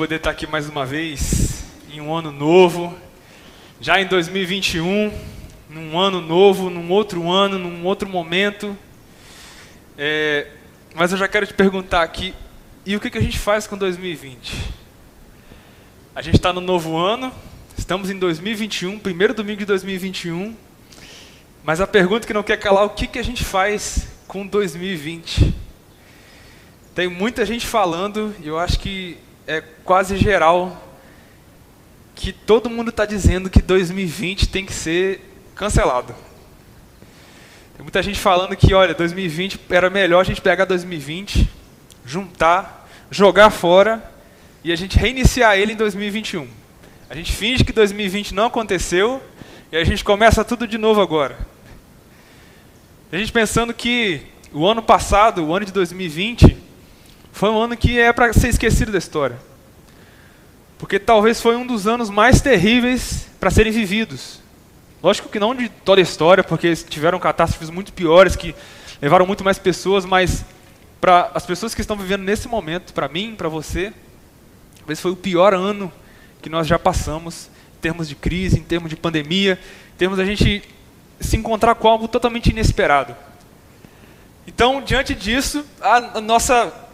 poder estar aqui mais uma vez, em um ano novo, já em 2021, num ano novo, num outro ano, num outro momento. É, mas eu já quero te perguntar aqui, e o que, que a gente faz com 2020? A gente está no novo ano, estamos em 2021, primeiro domingo de 2021, mas a pergunta que não quer calar, o que, que a gente faz com 2020? Tem muita gente falando, e eu acho que é quase geral, que todo mundo está dizendo que 2020 tem que ser cancelado. Tem muita gente falando que, olha, 2020 era melhor a gente pegar 2020, juntar, jogar fora e a gente reiniciar ele em 2021. A gente finge que 2020 não aconteceu e a gente começa tudo de novo agora. A gente pensando que o ano passado, o ano de 2020, foi um ano que é para ser esquecido da história. Porque talvez foi um dos anos mais terríveis para serem vividos. Lógico que não de toda a história, porque tiveram catástrofes muito piores que levaram muito mais pessoas, mas para as pessoas que estão vivendo nesse momento, para mim, para você, talvez foi o pior ano que nós já passamos em termos de crise, em termos de pandemia, em termos da gente se encontrar com algo totalmente inesperado. Então, diante disso, a nossa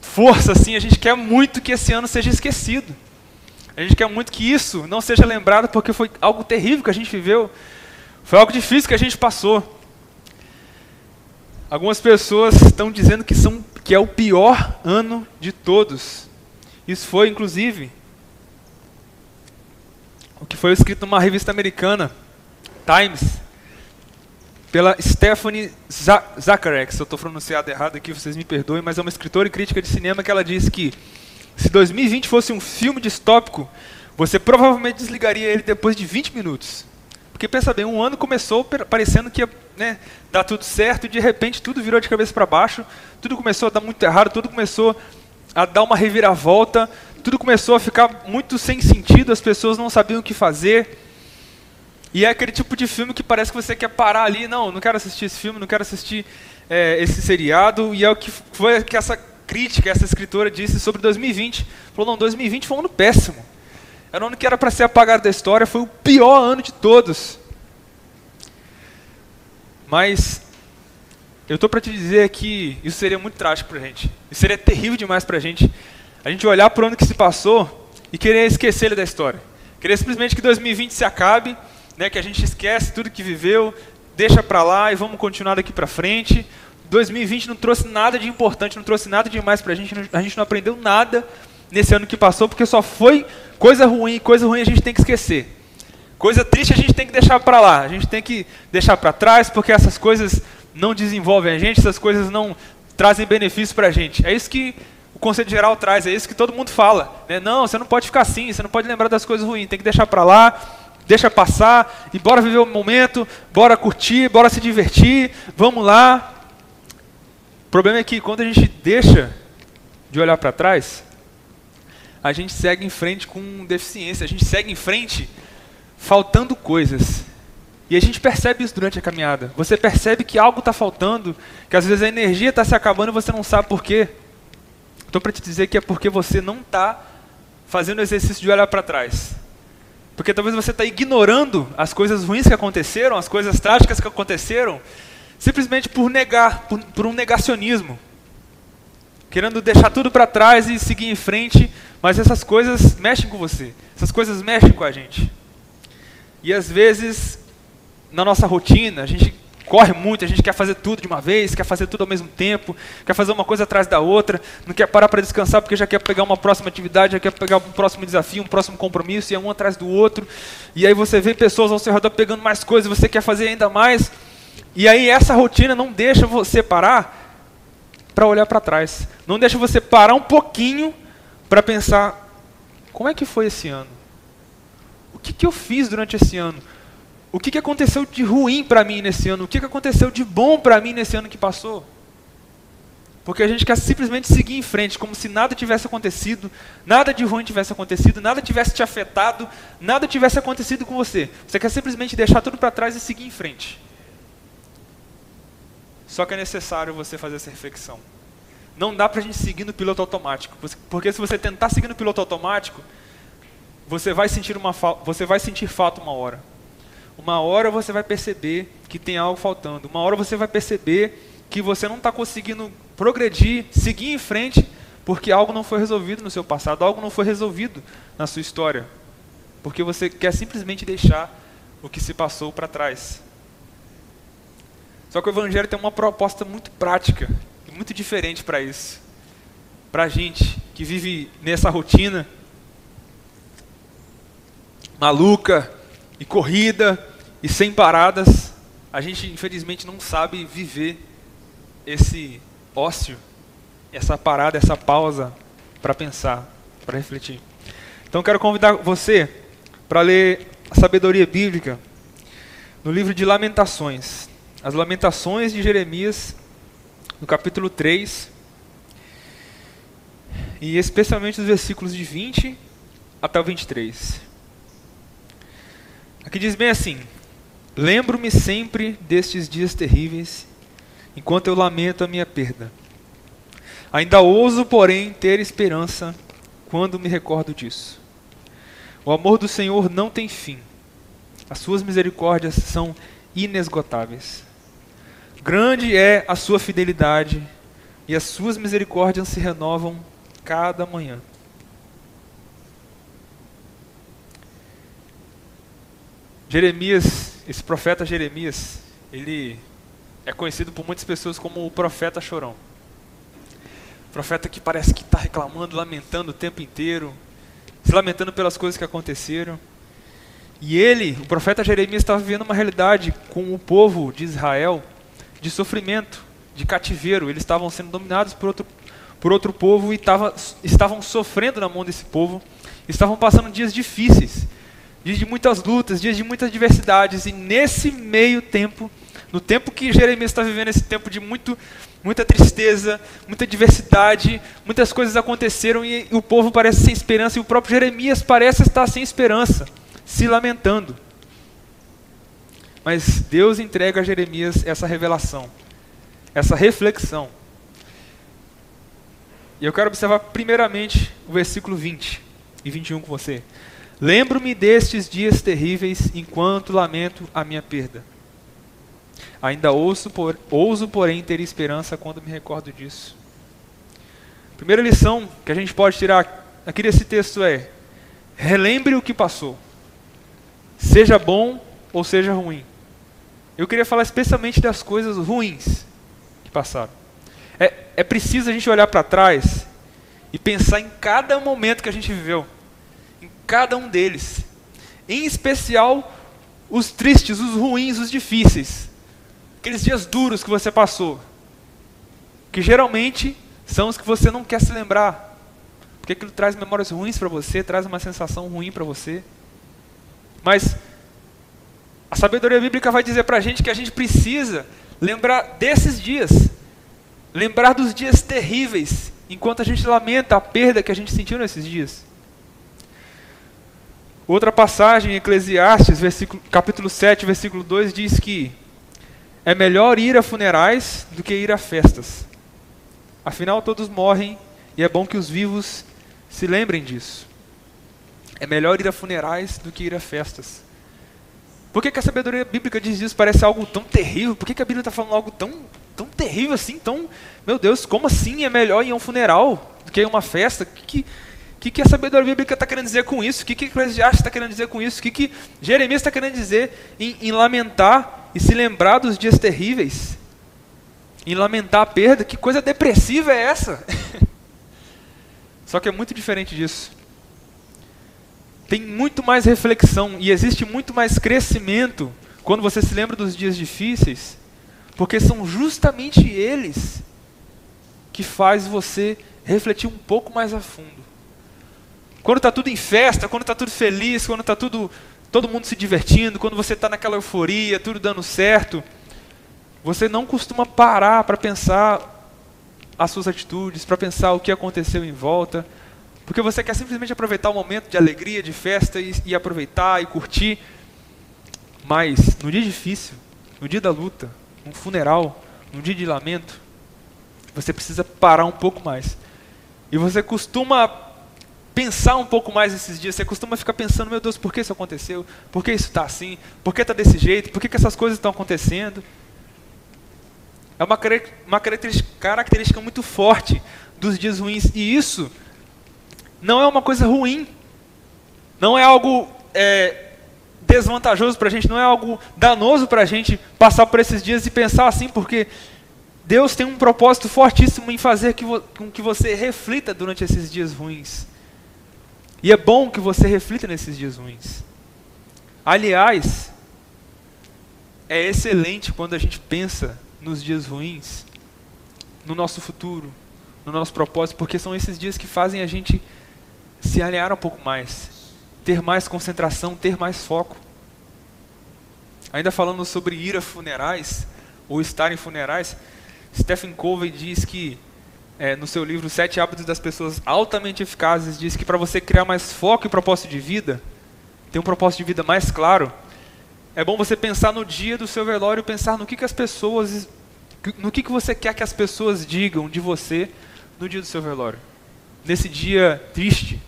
força, assim, a gente quer muito que esse ano seja esquecido. A gente quer muito que isso não seja lembrado porque foi algo terrível que a gente viveu. Foi algo difícil que a gente passou. Algumas pessoas estão dizendo que, são, que é o pior ano de todos. Isso foi, inclusive, o que foi escrito numa revista americana, Times, pela Stephanie Zacharek, se eu estou pronunciado errado aqui, vocês me perdoem, mas é uma escritora e crítica de cinema que ela diz que se 2020 fosse um filme distópico, você provavelmente desligaria ele depois de 20 minutos. Porque pensa bem, um ano começou parecendo que ia né, dar tudo certo e de repente tudo virou de cabeça para baixo, tudo começou a dar muito errado, tudo começou a dar uma reviravolta, tudo começou a ficar muito sem sentido, as pessoas não sabiam o que fazer. E é aquele tipo de filme que parece que você quer parar ali, não, não quero assistir esse filme, não quero assistir é, esse seriado, e é o que foi que essa crítica, essa escritora disse sobre 2020. Falou, não, 2020 foi um ano péssimo. Era um ano que era para ser apagado da história, foi o pior ano de todos. Mas eu estou para te dizer que isso seria muito trágico para a gente. Isso seria terrível demais para a gente. A gente olhar para o ano que se passou e querer esquecer ele da história. Querer simplesmente que 2020 se acabe né, que a gente esquece tudo que viveu, deixa para lá e vamos continuar daqui para frente. 2020 não trouxe nada de importante, não trouxe nada demais para a gente, a gente não aprendeu nada nesse ano que passou, porque só foi coisa ruim, coisa ruim a gente tem que esquecer. Coisa triste a gente tem que deixar para lá, a gente tem que deixar para trás, porque essas coisas não desenvolvem a gente, essas coisas não trazem benefício para a gente. É isso que o Conselho Geral traz, é isso que todo mundo fala. Né? Não, você não pode ficar assim, você não pode lembrar das coisas ruins, tem que deixar para lá, deixa passar e bora viver o momento, bora curtir, bora se divertir, vamos lá. O problema é que quando a gente deixa de olhar para trás, a gente segue em frente com deficiência, a gente segue em frente faltando coisas. E a gente percebe isso durante a caminhada. Você percebe que algo está faltando, que às vezes a energia está se acabando e você não sabe por quê. Estou para te dizer que é porque você não está fazendo o exercício de olhar para trás. Porque talvez você está ignorando as coisas ruins que aconteceram, as coisas trágicas que aconteceram, simplesmente por negar, por, por um negacionismo. Querendo deixar tudo para trás e seguir em frente, mas essas coisas mexem com você, essas coisas mexem com a gente. E às vezes, na nossa rotina, a gente corre muito, a gente quer fazer tudo de uma vez, quer fazer tudo ao mesmo tempo, quer fazer uma coisa atrás da outra, não quer parar para descansar porque já quer pegar uma próxima atividade, já quer pegar um próximo desafio, um próximo compromisso, e é um atrás do outro. E aí você vê pessoas ao seu redor pegando mais coisas, você quer fazer ainda mais. E aí essa rotina não deixa você parar para olhar para trás. Não deixa você parar um pouquinho para pensar: como é que foi esse ano? O que, que eu fiz durante esse ano? O que, que aconteceu de ruim para mim nesse ano? O que, que aconteceu de bom para mim nesse ano que passou? Porque a gente quer simplesmente seguir em frente, como se nada tivesse acontecido, nada de ruim tivesse acontecido, nada tivesse te afetado, nada tivesse acontecido com você. Você quer simplesmente deixar tudo para trás e seguir em frente. Só que é necessário você fazer essa reflexão. não dá para a gente seguir no piloto automático. Porque se você tentar seguir no piloto automático, você vai sentir, uma, você vai sentir falta uma hora. Uma hora você vai perceber que tem algo faltando. Uma hora você vai perceber que você não está conseguindo progredir, seguir em frente, porque algo não foi resolvido no seu passado, algo não foi resolvido na sua história. Porque você quer simplesmente deixar o que se passou para trás. Só que o Evangelho tem uma proposta muito prática e muito diferente para isso. Para a gente que vive nessa rotina maluca e corrida e sem paradas, a gente infelizmente não sabe viver esse ócio, essa parada, essa pausa para pensar, para refletir. Então quero convidar você para ler a sabedoria bíblica no livro de Lamentações. As Lamentações de Jeremias, no capítulo 3, e especialmente os versículos de 20 até o 23. Aqui diz bem assim: Lembro-me sempre destes dias terríveis, enquanto eu lamento a minha perda. Ainda ouso, porém, ter esperança quando me recordo disso. O amor do Senhor não tem fim. As suas misericórdias são inesgotáveis. Grande é a sua fidelidade, e as suas misericórdias se renovam cada manhã. Jeremias, esse profeta Jeremias, ele é conhecido por muitas pessoas como o profeta chorão. Profeta que parece que está reclamando, lamentando o tempo inteiro, se lamentando pelas coisas que aconteceram. E ele, o profeta Jeremias, estava vivendo uma realidade com o povo de Israel de sofrimento, de cativeiro. Eles estavam sendo dominados por outro, por outro povo e tava, estavam sofrendo na mão desse povo. Estavam passando dias difíceis, dias de muitas lutas, dias de muitas diversidades. E nesse meio tempo, no tempo que Jeremias está vivendo esse tempo de muito, muita tristeza, muita diversidade, muitas coisas aconteceram e, e o povo parece sem esperança e o próprio Jeremias parece estar sem esperança, se lamentando. Mas Deus entrega a Jeremias essa revelação, essa reflexão. E eu quero observar primeiramente o versículo 20 e 21 com você. Lembro-me destes dias terríveis enquanto lamento a minha perda. Ainda ouço, por, ouso, porém, ter esperança quando me recordo disso. Primeira lição que a gente pode tirar aqui desse texto é: relembre o que passou, seja bom ou seja ruim. Eu queria falar especialmente das coisas ruins que passaram. É, é preciso a gente olhar para trás e pensar em cada momento que a gente viveu, em cada um deles. Em especial os tristes, os ruins, os difíceis. Aqueles dias duros que você passou. Que geralmente são os que você não quer se lembrar. Porque aquilo traz memórias ruins para você, traz uma sensação ruim para você. Mas a sabedoria bíblica vai dizer para a gente que a gente precisa lembrar desses dias, lembrar dos dias terríveis, enquanto a gente lamenta a perda que a gente sentiu nesses dias. Outra passagem em Eclesiastes, capítulo 7, versículo 2, diz que é melhor ir a funerais do que ir a festas. Afinal, todos morrem e é bom que os vivos se lembrem disso. É melhor ir a funerais do que ir a festas. Por que, que a sabedoria bíblica diz isso? Parece algo tão terrível. Por que, que a Bíblia está falando algo tão, tão terrível assim? Tão, meu Deus, como assim é melhor ir a um funeral do que a uma festa? O que, que, que, a sabedoria bíblica está querendo dizer com isso? O que, que Eclesiastes está querendo dizer com isso? O que, que Jeremias está querendo dizer em, em lamentar e se lembrar dos dias terríveis? Em lamentar a perda? Que coisa depressiva é essa? Só que é muito diferente disso tem muito mais reflexão e existe muito mais crescimento quando você se lembra dos dias difíceis, porque são justamente eles que faz você refletir um pouco mais a fundo. Quando está tudo em festa, quando está tudo feliz, quando está tudo todo mundo se divertindo, quando você está naquela euforia, tudo dando certo, você não costuma parar para pensar as suas atitudes, para pensar o que aconteceu em volta, porque você quer simplesmente aproveitar o momento de alegria, de festa e, e aproveitar e curtir. Mas no dia difícil, no dia da luta, num funeral, num dia de lamento, Você precisa parar um pouco mais. E você costuma pensar um pouco mais esses dias, você costuma ficar pensando, meu Deus, por que isso aconteceu? Por que isso está assim? Por que está desse jeito? Por que, que essas coisas estão acontecendo? É uma, uma característica muito forte dos dias ruins. E isso não é uma coisa ruim. Não é algo é, desvantajoso para a gente, não é algo danoso para a gente passar por esses dias e pensar assim, porque Deus tem um propósito fortíssimo em fazer que com que você reflita durante esses dias ruins. E é bom que você reflita nesses dias ruins. Aliás, é excelente quando a gente pensa nos dias ruins, no nosso futuro, no nosso propósito, porque são esses dias que fazem a gente se alinhar um pouco mais, ter mais concentração, ter mais foco. Ainda falando sobre ir a funerais, ou estar em funerais, Stephen Covey diz que é, no seu livro Sete Hábitos das Pessoas Altamente Eficazes, diz que para você criar mais foco e propósito de vida, ter um propósito de vida mais claro, é bom você pensar no dia do seu velório, pensar no que, que as pessoas, no que, que você quer que as pessoas digam de você no dia do seu velório, nesse dia triste.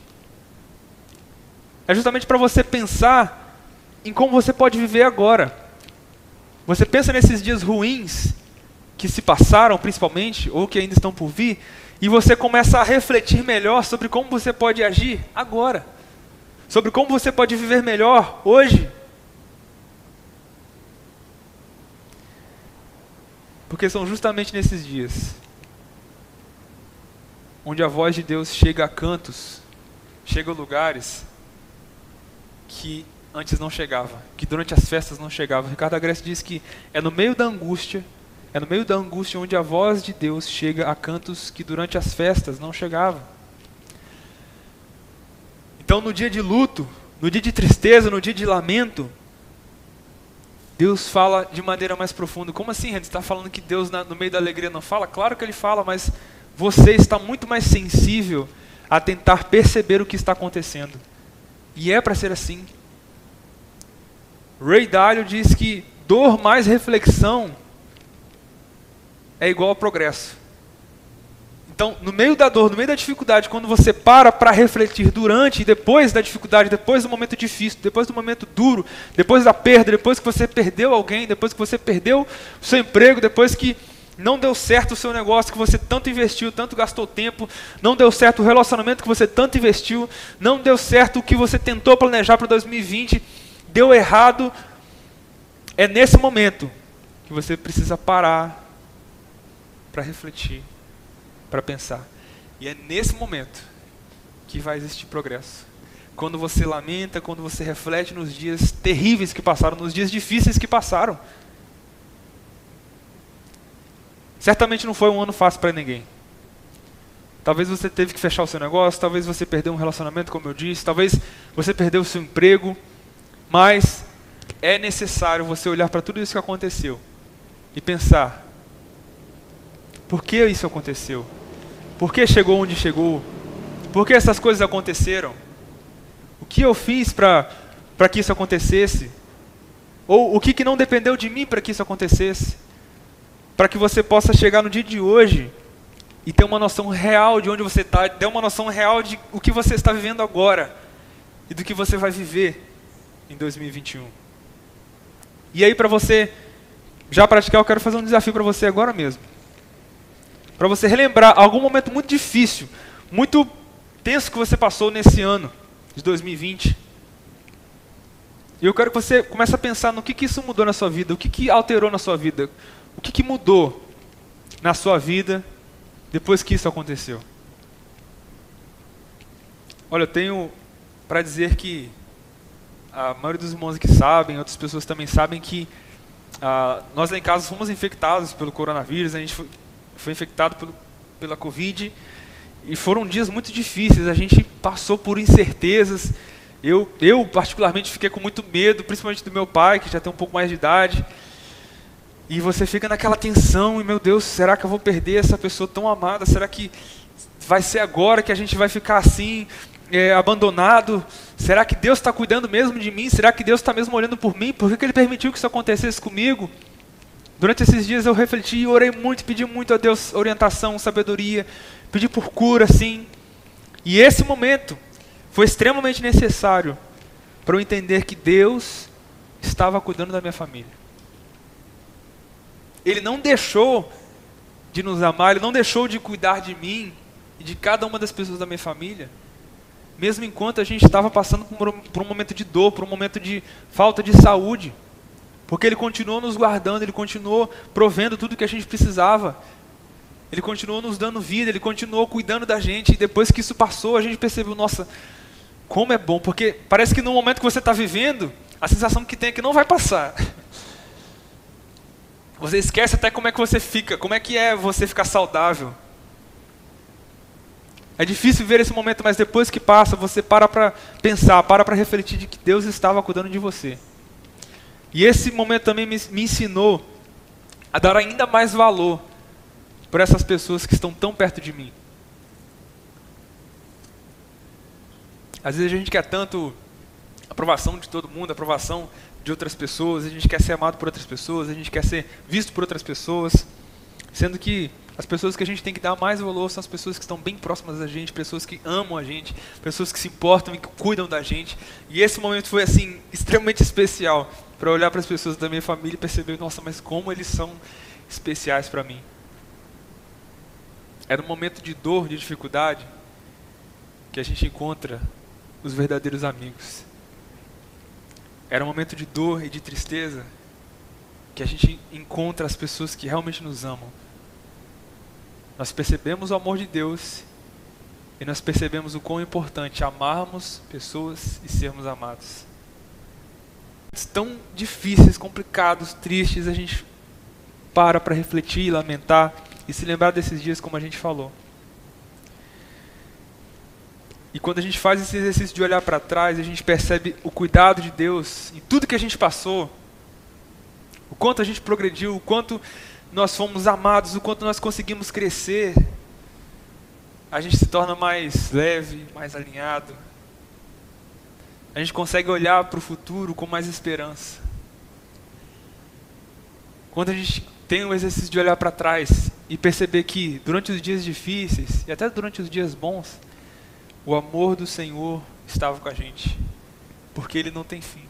É justamente para você pensar em como você pode viver agora. Você pensa nesses dias ruins que se passaram, principalmente, ou que ainda estão por vir, e você começa a refletir melhor sobre como você pode agir agora, sobre como você pode viver melhor hoje. Porque são justamente nesses dias onde a voz de Deus chega a cantos, chega a lugares que antes não chegava, que durante as festas não chegava. Ricardo Agreste diz que é no meio da angústia é no meio da angústia onde a voz de Deus chega a cantos que durante as festas não chegava. Então, no dia de luto, no dia de tristeza, no dia de lamento, Deus fala de maneira mais profunda. Como assim, Renan? Você está falando que Deus no meio da alegria não fala? Claro que Ele fala, mas você está muito mais sensível a tentar perceber o que está acontecendo. E é para ser assim. Ray Dalio diz que dor mais reflexão é igual a progresso. Então, no meio da dor, no meio da dificuldade, quando você para para refletir durante e depois da dificuldade, depois do momento difícil, depois do momento duro, depois da perda, depois que você perdeu alguém, depois que você perdeu o seu emprego, depois que não deu certo o seu negócio que você tanto investiu, tanto gastou tempo, não deu certo o relacionamento que você tanto investiu, não deu certo o que você tentou planejar para 2020, deu errado. É nesse momento que você precisa parar para refletir, para pensar. E é nesse momento que vai existir progresso. Quando você lamenta, quando você reflete nos dias terríveis que passaram, nos dias difíceis que passaram. Certamente não foi um ano fácil para ninguém. Talvez você teve que fechar o seu negócio, talvez você perdeu um relacionamento, como eu disse, talvez você perdeu o seu emprego, mas é necessário você olhar para tudo isso que aconteceu e pensar: por que isso aconteceu? Por que chegou onde chegou? Por que essas coisas aconteceram? O que eu fiz para que isso acontecesse? Ou o que, que não dependeu de mim para que isso acontecesse? Para que você possa chegar no dia de hoje e ter uma noção real de onde você está, ter uma noção real de o que você está vivendo agora e do que você vai viver em 2021. E aí, para você já praticar, eu quero fazer um desafio para você agora mesmo para você relembrar algum momento muito difícil, muito tenso que você passou nesse ano de 2020. E eu quero que você comece a pensar no que, que isso mudou na sua vida, o que, que alterou na sua vida, o que, que mudou na sua vida depois que isso aconteceu. Olha, eu tenho para dizer que a maioria dos irmãos que sabem, outras pessoas também sabem que ah, nós lá em casa fomos infectados pelo coronavírus, a gente foi, foi infectado pelo, pela Covid. E foram dias muito difíceis, a gente passou por incertezas. Eu, eu, particularmente, fiquei com muito medo, principalmente do meu pai, que já tem um pouco mais de idade. E você fica naquela tensão, e meu Deus, será que eu vou perder essa pessoa tão amada? Será que vai ser agora que a gente vai ficar assim, é, abandonado? Será que Deus está cuidando mesmo de mim? Será que Deus está mesmo olhando por mim? Por que, que Ele permitiu que isso acontecesse comigo? Durante esses dias eu refleti e orei muito, pedi muito a Deus orientação, sabedoria, pedi por cura, sim. E esse momento foi extremamente necessário para eu entender que Deus estava cuidando da minha família. Ele não deixou de nos amar, Ele não deixou de cuidar de mim e de cada uma das pessoas da minha família, mesmo enquanto a gente estava passando por um momento de dor, por um momento de falta de saúde. Porque Ele continuou nos guardando, Ele continuou provendo tudo que a gente precisava. Ele continuou nos dando vida, Ele continuou cuidando da gente. E depois que isso passou, a gente percebeu, nossa, como é bom. Porque parece que no momento que você está vivendo, a sensação que tem é que não vai passar. Você esquece até como é que você fica, como é que é você ficar saudável. É difícil ver esse momento, mas depois que passa, você para para pensar, para para refletir de que Deus estava cuidando de você. E esse momento também me, me ensinou a dar ainda mais valor para essas pessoas que estão tão perto de mim. Às vezes a gente quer tanto aprovação de todo mundo, aprovação de outras pessoas, a gente quer ser amado por outras pessoas, a gente quer ser visto por outras pessoas, sendo que as pessoas que a gente tem que dar mais valor são as pessoas que estão bem próximas da gente, pessoas que amam a gente, pessoas que se importam e que cuidam da gente. E esse momento foi assim extremamente especial para olhar para as pessoas da minha família e perceber, nossa, mas como eles são especiais para mim. Era um momento de dor, de dificuldade, que a gente encontra os verdadeiros amigos. Era um momento de dor e de tristeza que a gente encontra as pessoas que realmente nos amam. Nós percebemos o amor de Deus e nós percebemos o quão importante amarmos pessoas e sermos amados tão difíceis, complicados, tristes, a gente para para refletir, lamentar e se lembrar desses dias como a gente falou. E quando a gente faz esse exercício de olhar para trás, a gente percebe o cuidado de Deus em tudo que a gente passou, o quanto a gente progrediu, o quanto nós fomos amados, o quanto nós conseguimos crescer, a gente se torna mais leve, mais alinhado, a gente consegue olhar para o futuro com mais esperança. Quando a gente tem o exercício de olhar para trás e perceber que durante os dias difíceis e até durante os dias bons, o amor do Senhor estava com a gente, porque ele não tem fim.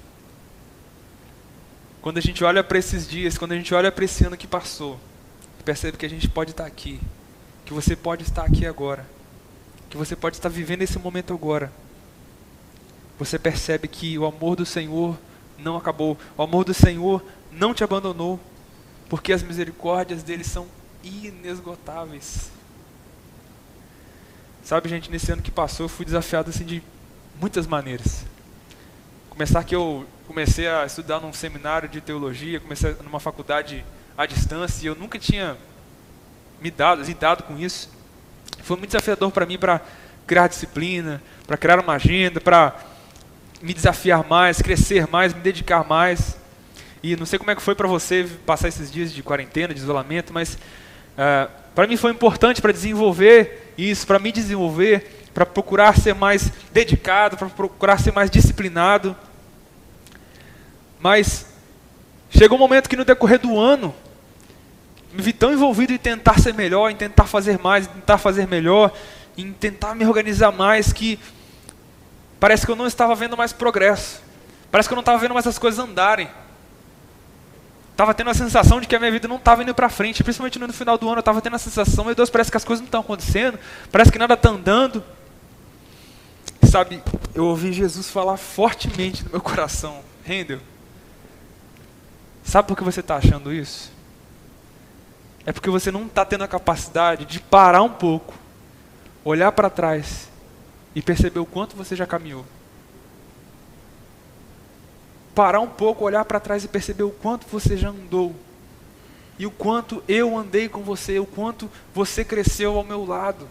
Quando a gente olha para esses dias, quando a gente olha para esse ano que passou, percebe que a gente pode estar aqui, que você pode estar aqui agora, que você pode estar vivendo esse momento agora você percebe que o amor do Senhor não acabou, o amor do Senhor não te abandonou, porque as misericórdias dele são inesgotáveis. Sabe, gente, nesse ano que passou eu fui desafiado assim de muitas maneiras. Começar que eu comecei a estudar num seminário de teologia, comecei numa faculdade à distância e eu nunca tinha me dado, lidado com isso. Foi muito desafiador para mim para criar disciplina, para criar uma agenda, para me desafiar mais, crescer mais, me dedicar mais. E não sei como é que foi para você passar esses dias de quarentena, de isolamento, mas uh, para mim foi importante para desenvolver isso, para me desenvolver, para procurar ser mais dedicado, para procurar ser mais disciplinado. Mas chegou um momento que no decorrer do ano me vi tão envolvido em tentar ser melhor, em tentar fazer mais, em tentar fazer melhor, em tentar me organizar mais que Parece que eu não estava vendo mais progresso. Parece que eu não estava vendo mais as coisas andarem. Estava tendo a sensação de que a minha vida não estava indo para frente. Principalmente no final do ano, eu estava tendo a sensação, meu Deus, parece que as coisas não estão acontecendo. Parece que nada está andando. Sabe, eu ouvi Jesus falar fortemente no meu coração. Rendeu. Sabe por que você está achando isso? É porque você não está tendo a capacidade de parar um pouco, olhar para trás e perceber o quanto você já caminhou. Parar um pouco, olhar para trás e perceber o quanto você já andou. E o quanto eu andei com você, o quanto você cresceu ao meu lado.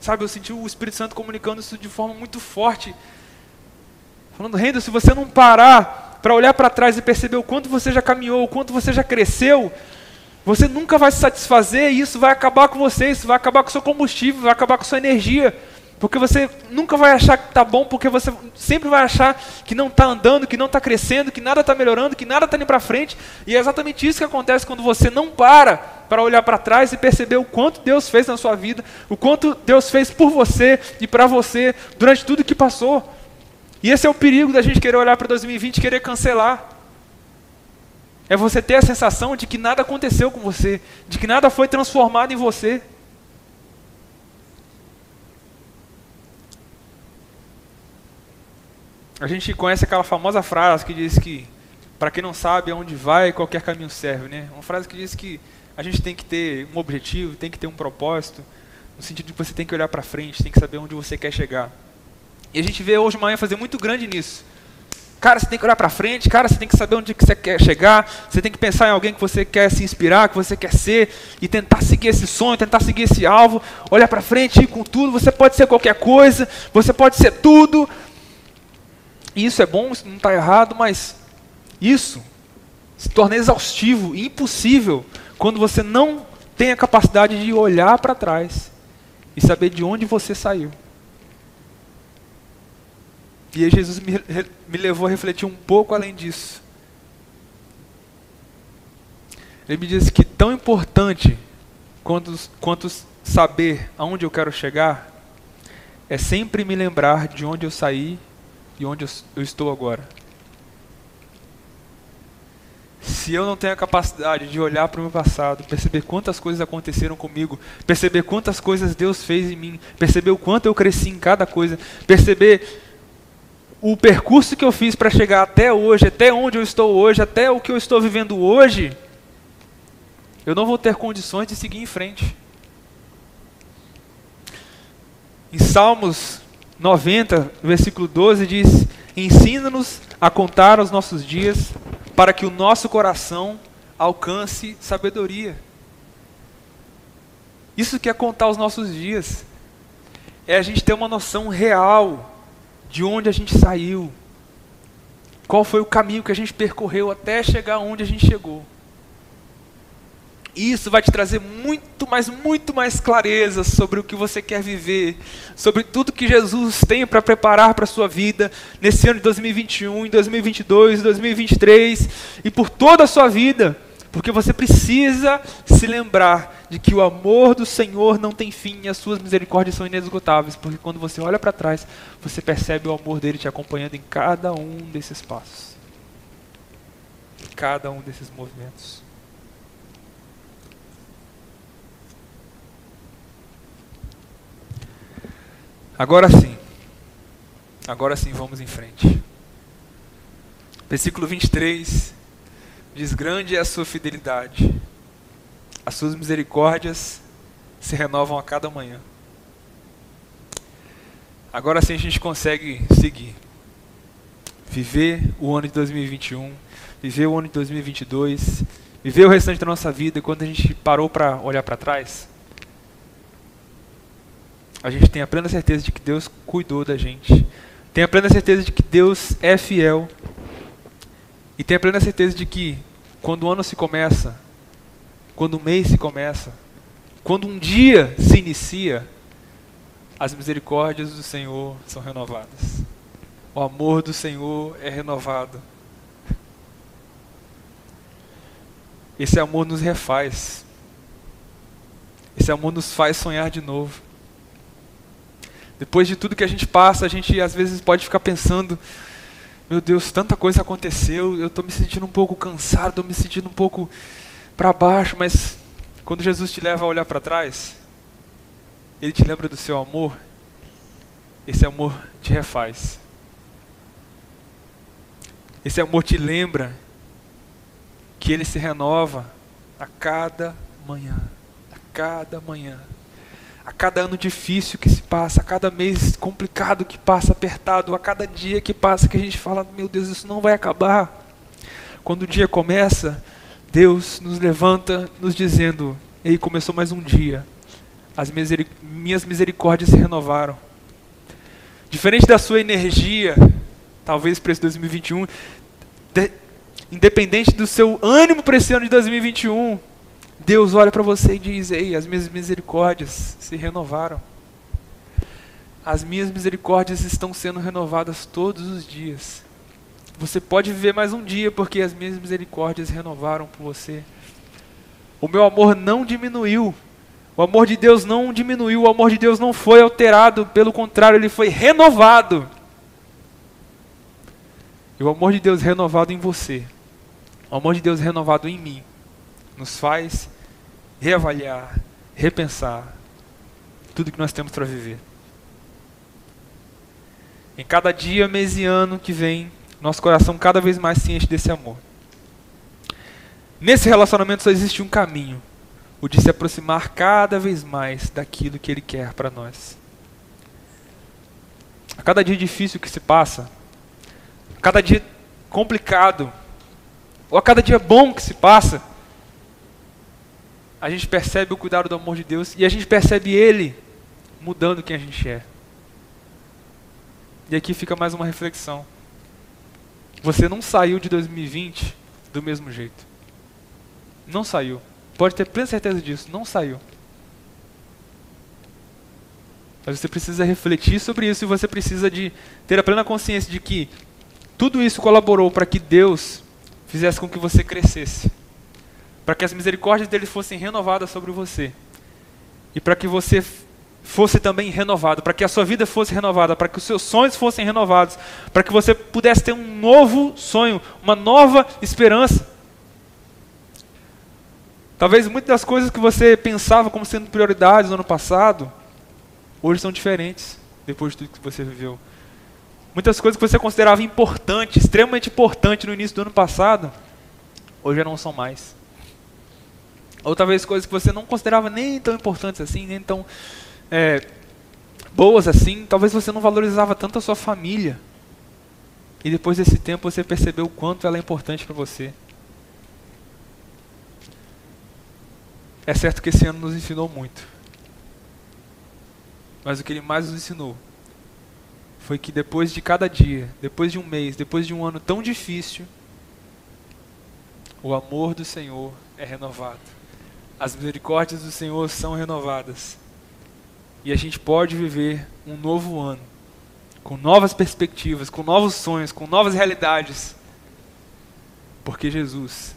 Sabe, eu senti o Espírito Santo comunicando isso de forma muito forte. Falando, Rendo, se você não parar para olhar para trás e perceber o quanto você já caminhou, o quanto você já cresceu, você nunca vai se satisfazer e isso vai acabar com você, isso vai acabar com o seu combustível, vai acabar com a sua energia. Porque você nunca vai achar que está bom, porque você sempre vai achar que não está andando, que não está crescendo, que nada está melhorando, que nada está indo para frente. E é exatamente isso que acontece quando você não para para olhar para trás e perceber o quanto Deus fez na sua vida, o quanto Deus fez por você e para você durante tudo que passou. E esse é o perigo da gente querer olhar para 2020 e querer cancelar. É você ter a sensação de que nada aconteceu com você, de que nada foi transformado em você. A gente conhece aquela famosa frase que diz que, para quem não sabe aonde vai, qualquer caminho serve, né? Uma frase que diz que a gente tem que ter um objetivo, tem que ter um propósito, no sentido de que você tem que olhar para frente, tem que saber onde você quer chegar. E a gente vê hoje uma ênfase muito grande nisso. Cara, você tem que olhar para frente, cara, você tem que saber onde você quer chegar, você tem que pensar em alguém que você quer se inspirar, que você quer ser, e tentar seguir esse sonho, tentar seguir esse alvo, olhar para frente e ir com tudo, você pode ser qualquer coisa, você pode ser tudo, e isso é bom, isso não está errado, mas isso se torna exaustivo e impossível quando você não tem a capacidade de olhar para trás e saber de onde você saiu. E aí Jesus me, me levou a refletir um pouco além disso. Ele me disse que tão importante quanto, quanto saber aonde eu quero chegar é sempre me lembrar de onde eu saí e onde eu estou agora. Se eu não tenho a capacidade de olhar para o meu passado, perceber quantas coisas aconteceram comigo, perceber quantas coisas Deus fez em mim, perceber o quanto eu cresci em cada coisa, perceber o percurso que eu fiz para chegar até hoje, até onde eu estou hoje, até o que eu estou vivendo hoje, eu não vou ter condições de seguir em frente. Em Salmos 90, versículo 12 diz: Ensina-nos a contar os nossos dias, para que o nosso coração alcance sabedoria. Isso que é contar os nossos dias, é a gente ter uma noção real de onde a gente saiu, qual foi o caminho que a gente percorreu até chegar onde a gente chegou. Isso vai te trazer muito, mais, muito mais clareza sobre o que você quer viver, sobre tudo que Jesus tem para preparar para a sua vida nesse ano de 2021, em 2022, em 2023 e por toda a sua vida, porque você precisa se lembrar de que o amor do Senhor não tem fim e as suas misericórdias são inesgotáveis, porque quando você olha para trás, você percebe o amor dele te acompanhando em cada um desses passos, em cada um desses movimentos. Agora sim. Agora sim, vamos em frente. Versículo 23 diz: Grande é a sua fidelidade, as suas misericórdias se renovam a cada manhã. Agora sim a gente consegue seguir. Viver o ano de 2021, viver o ano de 2022, viver o restante da nossa vida quando a gente parou para olhar para trás a gente tem a plena certeza de que Deus cuidou da gente. Tem a plena certeza de que Deus é fiel. E tem a plena certeza de que quando o ano se começa, quando o mês se começa, quando um dia se inicia, as misericórdias do Senhor são renovadas. O amor do Senhor é renovado. Esse amor nos refaz. Esse amor nos faz sonhar de novo. Depois de tudo que a gente passa, a gente às vezes pode ficar pensando: meu Deus, tanta coisa aconteceu, eu estou me sentindo um pouco cansado, estou me sentindo um pouco para baixo, mas quando Jesus te leva a olhar para trás, Ele te lembra do seu amor, esse amor te refaz. Esse amor te lembra que Ele se renova a cada manhã, a cada manhã a cada ano difícil que se passa, a cada mês complicado que passa, apertado, a cada dia que passa que a gente fala, meu Deus, isso não vai acabar. Quando o dia começa, Deus nos levanta nos dizendo, ei, começou mais um dia, as minhas misericórdias se renovaram. Diferente da sua energia, talvez para esse 2021, de, independente do seu ânimo para esse ano de 2021, Deus olha para você e diz: Ei, as minhas misericórdias se renovaram. as minhas misericórdias estão sendo renovadas todos os dias. Você pode viver mais um dia porque as minhas misericórdias renovaram por você. O meu amor não diminuiu. O amor de Deus não diminuiu, o amor de Deus não foi alterado, pelo contrário, ele foi renovado. E o amor de Deus renovado em você, o amor de Deus renovado em mim, nos faz reavaliar, repensar tudo que nós temos para viver. Em cada dia, mês e ano que vem, nosso coração cada vez mais enche desse amor. Nesse relacionamento só existe um caminho, o de se aproximar cada vez mais daquilo que Ele quer para nós. A cada dia difícil que se passa, a cada dia complicado, ou a cada dia bom que se passa, a gente percebe o cuidado do amor de Deus e a gente percebe Ele mudando quem a gente é. E aqui fica mais uma reflexão. Você não saiu de 2020 do mesmo jeito. Não saiu. Pode ter plena certeza disso. Não saiu. Mas você precisa refletir sobre isso e você precisa de ter a plena consciência de que tudo isso colaborou para que Deus fizesse com que você crescesse. Para que as misericórdias dele fossem renovadas sobre você. E para que você fosse também renovado, para que a sua vida fosse renovada, para que os seus sonhos fossem renovados, para que você pudesse ter um novo sonho, uma nova esperança. Talvez muitas das coisas que você pensava como sendo prioridades no ano passado, hoje são diferentes, depois de tudo que você viveu. Muitas coisas que você considerava importantes, extremamente importantes no início do ano passado, hoje já não são mais. Ou talvez coisas que você não considerava nem tão importantes assim, nem tão é, boas assim, talvez você não valorizava tanto a sua família. E depois desse tempo você percebeu o quanto ela é importante para você. É certo que esse ano nos ensinou muito. Mas o que ele mais nos ensinou foi que depois de cada dia, depois de um mês, depois de um ano tão difícil, o amor do Senhor é renovado. As misericórdias do Senhor são renovadas. E a gente pode viver um novo ano, com novas perspectivas, com novos sonhos, com novas realidades, porque Jesus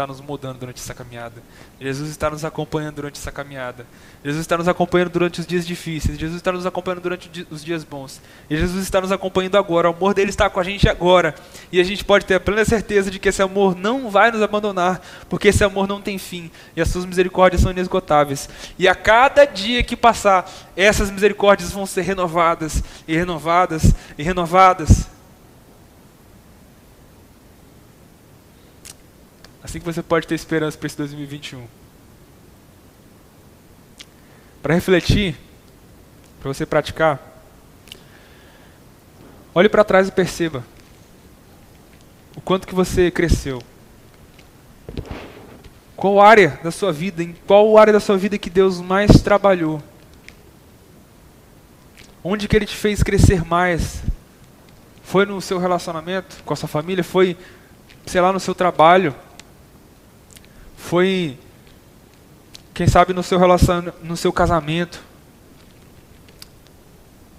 está nos mudando durante essa caminhada. Jesus está nos acompanhando durante essa caminhada. Jesus está nos acompanhando durante os dias difíceis. Jesus está nos acompanhando durante os dias bons. E Jesus está nos acompanhando agora. O amor dele está com a gente agora. E a gente pode ter a plena certeza de que esse amor não vai nos abandonar, porque esse amor não tem fim e as suas misericórdias são inesgotáveis. E a cada dia que passar, essas misericórdias vão ser renovadas e renovadas e renovadas. Assim que você pode ter esperança para esse 2021. Para refletir, para você praticar, olhe para trás e perceba o quanto que você cresceu. Qual área da sua vida, em qual área da sua vida que Deus mais trabalhou? Onde que Ele te fez crescer mais? Foi no seu relacionamento com a sua família? Foi, sei lá, no seu trabalho? Foi, quem sabe, no seu relacionamento, no seu casamento.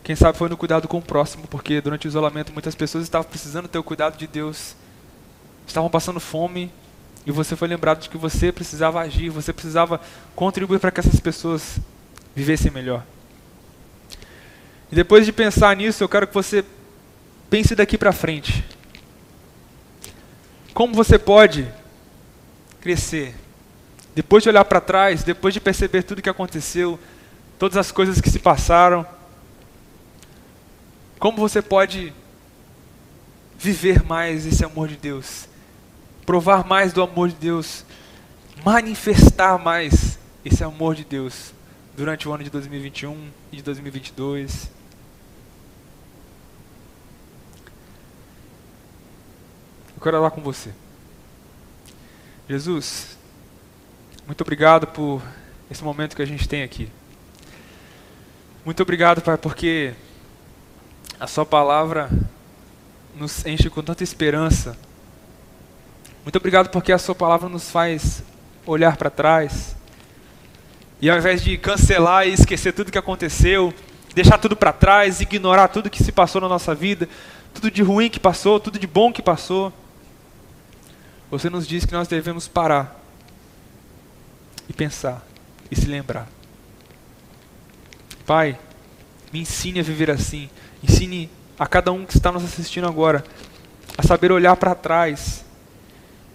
Quem sabe foi no cuidado com o próximo, porque durante o isolamento muitas pessoas estavam precisando ter o cuidado de Deus. Estavam passando fome e você foi lembrado de que você precisava agir, você precisava contribuir para que essas pessoas vivessem melhor. E depois de pensar nisso, eu quero que você pense daqui para frente. Como você pode crescer. Depois de olhar para trás, depois de perceber tudo o que aconteceu, todas as coisas que se passaram, como você pode viver mais esse amor de Deus, provar mais do amor de Deus, manifestar mais esse amor de Deus durante o ano de 2021 e de 2022. Eu quero falar com você. Jesus, muito obrigado por esse momento que a gente tem aqui. Muito obrigado, Pai, porque a Sua palavra nos enche com tanta esperança. Muito obrigado porque a Sua palavra nos faz olhar para trás. E ao invés de cancelar e esquecer tudo que aconteceu, deixar tudo para trás, ignorar tudo que se passou na nossa vida, tudo de ruim que passou, tudo de bom que passou. Você nos diz que nós devemos parar e pensar e se lembrar. Pai, me ensine a viver assim. Ensine a cada um que está nos assistindo agora a saber olhar para trás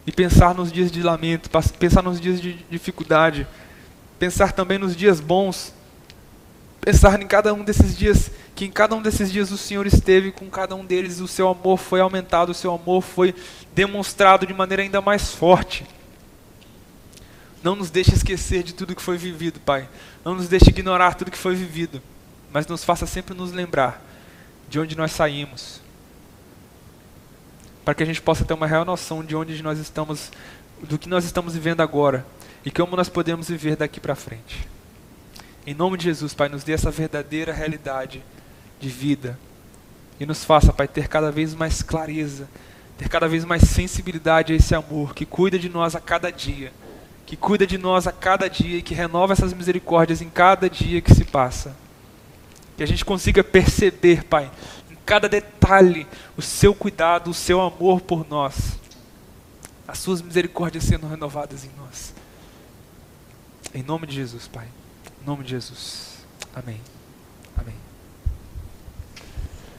e pensar nos dias de lamento, pensar nos dias de dificuldade, pensar também nos dias bons, pensar em cada um desses dias, que em cada um desses dias o Senhor esteve com cada um deles, o seu amor foi aumentado, o seu amor foi demonstrado de maneira ainda mais forte. Não nos deixe esquecer de tudo que foi vivido, Pai. Não nos deixe ignorar tudo que foi vivido, mas nos faça sempre nos lembrar de onde nós saímos, para que a gente possa ter uma real noção de onde nós estamos, do que nós estamos vivendo agora e como nós podemos viver daqui para frente. Em nome de Jesus, Pai, nos dê essa verdadeira realidade de vida e nos faça, Pai, ter cada vez mais clareza, ter cada vez mais sensibilidade a esse amor que cuida de nós a cada dia, que cuida de nós a cada dia e que renova essas misericórdias em cada dia que se passa. Que a gente consiga perceber, Pai, cada detalhe, o seu cuidado, o seu amor por nós, as suas misericórdias sendo renovadas em nós. Em nome de Jesus, Pai. Em nome de Jesus. Amém.